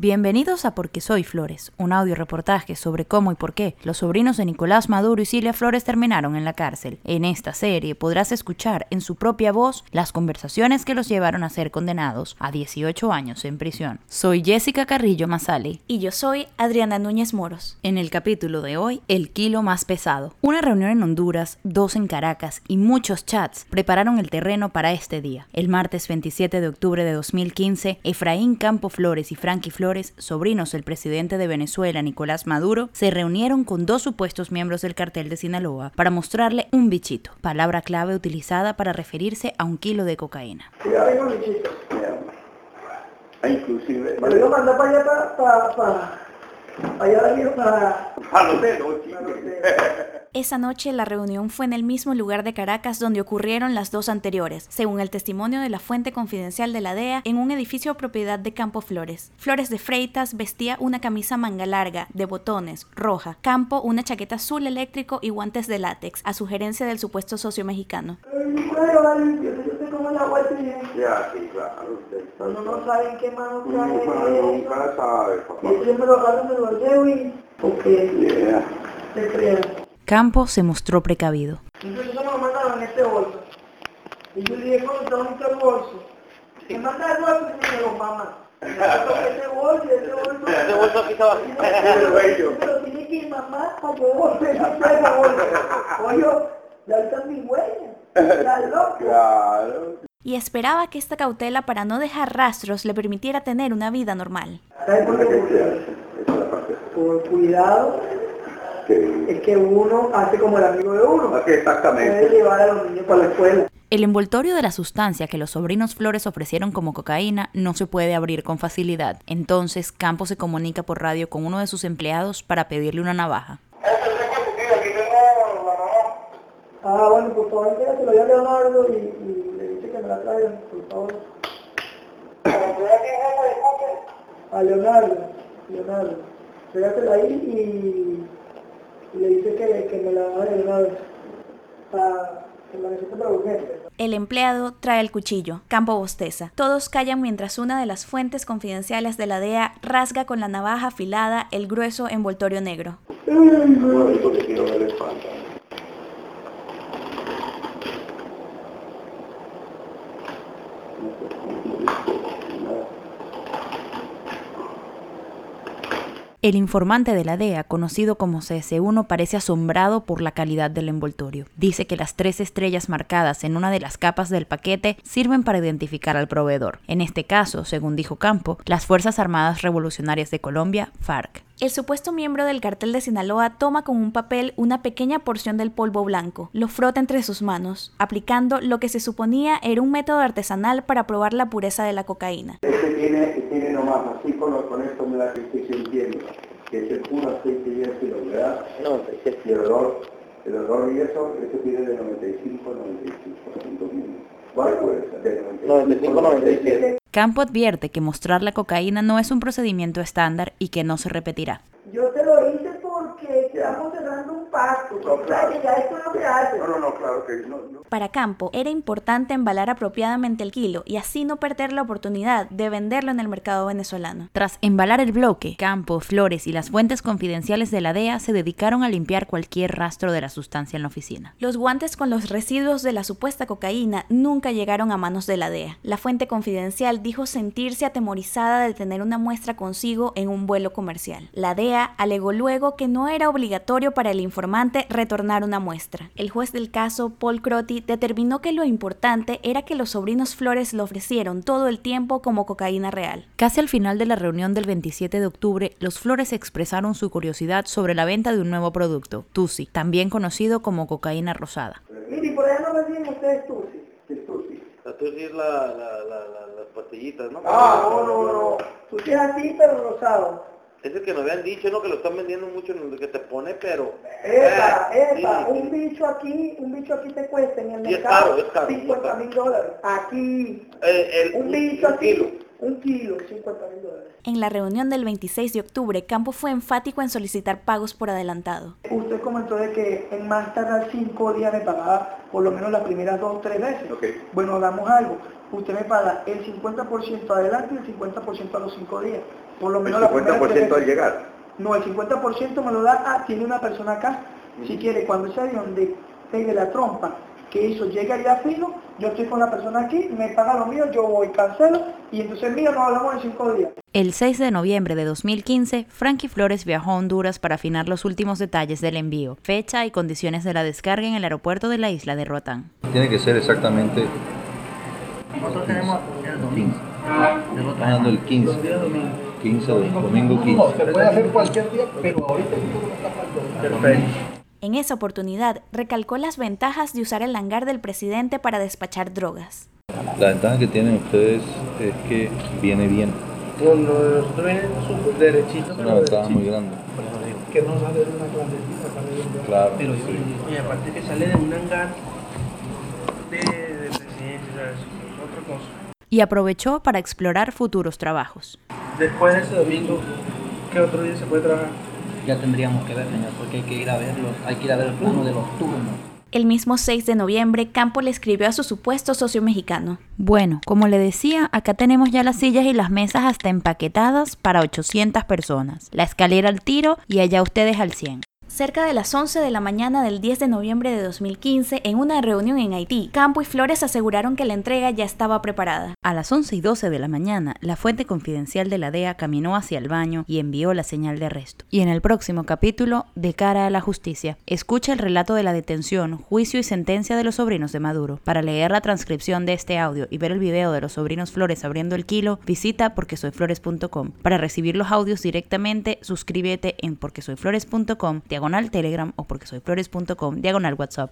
Bienvenidos a Porque Soy Flores, un audio reportaje sobre cómo y por qué los sobrinos de Nicolás Maduro y Cilia Flores terminaron en la cárcel. En esta serie podrás escuchar en su propia voz las conversaciones que los llevaron a ser condenados a 18 años en prisión. Soy Jessica Carrillo Masali. Y yo soy Adriana Núñez Moros. En el capítulo de hoy, el kilo más pesado. Una reunión en Honduras, dos en Caracas y muchos chats prepararon el terreno para este día. El martes 27 de octubre de 2015, Efraín Campo Flores y Frankie Flores sobrinos del presidente de Venezuela, Nicolás Maduro, se reunieron con dos supuestos miembros del cartel de Sinaloa para mostrarle un bichito, palabra clave utilizada para referirse a un kilo de cocaína. Inclusive. Pero yo mandé para allá para, para, para, allá para... Para los dedos, esa noche la reunión fue en el mismo lugar de Caracas donde ocurrieron las dos anteriores, según el testimonio de la fuente confidencial de la DEA, en un edificio propiedad de Campo Flores. Flores de Freitas vestía una camisa manga larga, de botones, roja. Campo una chaqueta azul eléctrico y guantes de látex, a sugerencia del supuesto socio mexicano. Ya, sí, claro. No, no saben qué mano trae. Nunca sabe, papá. Yo siempre lo agarro, me lo llevo y... Porque... Se crean. Campo se mostró precavido. Entonces eso me lo mandaron en este bolso. Y yo dije, ¿cómo está en este bolso? Me manda el bolso y me lo mama. Ese bolso, ese bolso. Ese bolso aquí estaba. Pero tiene que ir mamá para que volver a ese bolso. Oye, ya están mis huellas. Está loco. Claro. Y esperaba que esta cautela para no dejar rastros le permitiera tener una vida normal. Por cuidado es que uno hace como el amigo de uno. exactamente. Puede llevar a los niños para la escuela. El envoltorio de la sustancia que los sobrinos Flores ofrecieron como cocaína no se puede abrir con facilidad. Entonces, Campos se comunica por radio con uno de sus empleados para pedirle una navaja. Ah, bueno, por favor, se lo a Leonardo y, y, le dice que me la traigan, por favor. A Leonardo, Leonardo. Tráigatela ahí y le dice que, me la va a de una vez para que la necesite para urgente. El empleado trae el cuchillo, Campo bosteza. Todos callan mientras una de las fuentes confidenciales de la DEA rasga con la navaja afilada el grueso envoltorio negro. El informante de la DEA, conocido como CS1, parece asombrado por la calidad del envoltorio. Dice que las tres estrellas marcadas en una de las capas del paquete sirven para identificar al proveedor. En este caso, según dijo Campo, las Fuerzas Armadas Revolucionarias de Colombia, FARC. El supuesto miembro del cartel de Sinaloa toma con un papel una pequeña porción del polvo blanco, lo frota entre sus manos, aplicando lo que se suponía era un método artesanal para probar la pureza de la cocaína. Este tiene, tiene nomás, así con, con esto me da que estoy sintiendo, que es el puro aceite y ácido, ¿verdad? No, el olor, el olor y eso, eso tiene de 95 a 95 minutos. 95-97. Campo advierte que mostrar la cocaína no es un procedimiento estándar y que no se repetirá. Yo te lo hice porque estamos cerrando un pacto. No, claro. ya esto no se hace. No, no, no, claro que no, no. Para Campo era importante embalar apropiadamente el kilo y así no perder la oportunidad de venderlo en el mercado venezolano. Tras embalar el bloque, Campo, Flores y las fuentes confidenciales de la DEA se dedicaron a limpiar cualquier rastro de la sustancia en la oficina. Los guantes con los residuos de la supuesta cocaína nunca llegaron a manos de la DEA. La fuente confidencial dijo sentirse atemorizada de tener una muestra consigo en un vuelo comercial. La DEA alegó luego que no era obligatorio para el informante retornar una muestra. El juez del caso, Paul Crotty, determinó que lo importante era que los sobrinos Flores lo ofrecieron todo el tiempo como cocaína real. Casi al final de la reunión del 27 de octubre, los Flores expresaron su curiosidad sobre la venta de un nuevo producto, Tusi, también conocido como cocaína rosada. Mire, por allá no me ustedes Tusi. ¿Qué es Tusi? La Tusi es la, la, la, las pastillitas, ¿no? Ah, no, no, no. Tusi es así, pero rosado. Es el que nos habían dicho, ¿no? Que lo están vendiendo mucho en que te pone, pero... Esa, esa, un bicho aquí, un bicho aquí te cuesta en el mercado es caro, es caro, 50 mil dólares. Aquí, el, un bicho aquí, kilo. un kilo, 50 mil dólares. En la reunión del 26 de octubre, Campo fue enfático en solicitar pagos por adelantado. Usted comentó de que en más tardar cinco días me pagaba por lo menos las primeras dos o tres veces. Okay. Bueno, damos algo. Usted me paga el 50% adelante y el 50% a los cinco días por lo menos ¿El la primera 50% al llegar? No, el 50% me lo da, ah, tiene una persona acá. Si quiere, cuando ese avión de, pegue la trompa, que eso llegue allá fino, yo estoy con la persona aquí, me paga lo mío, yo voy, cancelo, y entonces mío nos hablamos en cinco días. El 6 de noviembre de 2015, Frankie Flores viajó a Honduras para afinar los últimos detalles del envío, fecha y condiciones de la descarga en el aeropuerto de la isla de Roatán. Tiene que ser exactamente Nosotros tenemos el domingo. 15. Estamos dando el 15. 15, domingo 15. Se puede hacer cualquier día, pero ahorita Perfecto. En esa oportunidad, recalcó las ventajas de usar el hangar del presidente para despachar drogas. La ventaja que tienen ustedes es que viene bien. Cuando nosotros viene súper derechito. Es una ventaja muy grande. Que no sale de una clandestina, sale de un Claro. Pero sí. y aparte que sale de un hangar de, de presidencia, ¿sabes? Cosa. Y aprovechó para explorar futuros trabajos. Después de ese domingo, ¿qué otro día se puede trabajar? Ya tendríamos que ver, señor, porque hay que ir a verlos, hay que ir a ver el plano de los turnos. El mismo 6 de noviembre, Campo le escribió a su supuesto socio mexicano. Bueno, como le decía, acá tenemos ya las sillas y las mesas hasta empaquetadas para 800 personas, la escalera al tiro y allá ustedes al 100. Cerca de las 11 de la mañana del 10 de noviembre de 2015, en una reunión en Haití, Campo y Flores aseguraron que la entrega ya estaba preparada. A las 11 y 12 de la mañana, la fuente confidencial de la DEA caminó hacia el baño y envió la señal de arresto. Y en el próximo capítulo, De cara a la justicia, escucha el relato de la detención, juicio y sentencia de los sobrinos de Maduro. Para leer la transcripción de este audio y ver el video de los sobrinos Flores abriendo el kilo, visita porquesoyflores.com. Para recibir los audios directamente, suscríbete en porquesoyflores.com, diagonal Telegram o porquesoyflores.com, diagonal WhatsApp.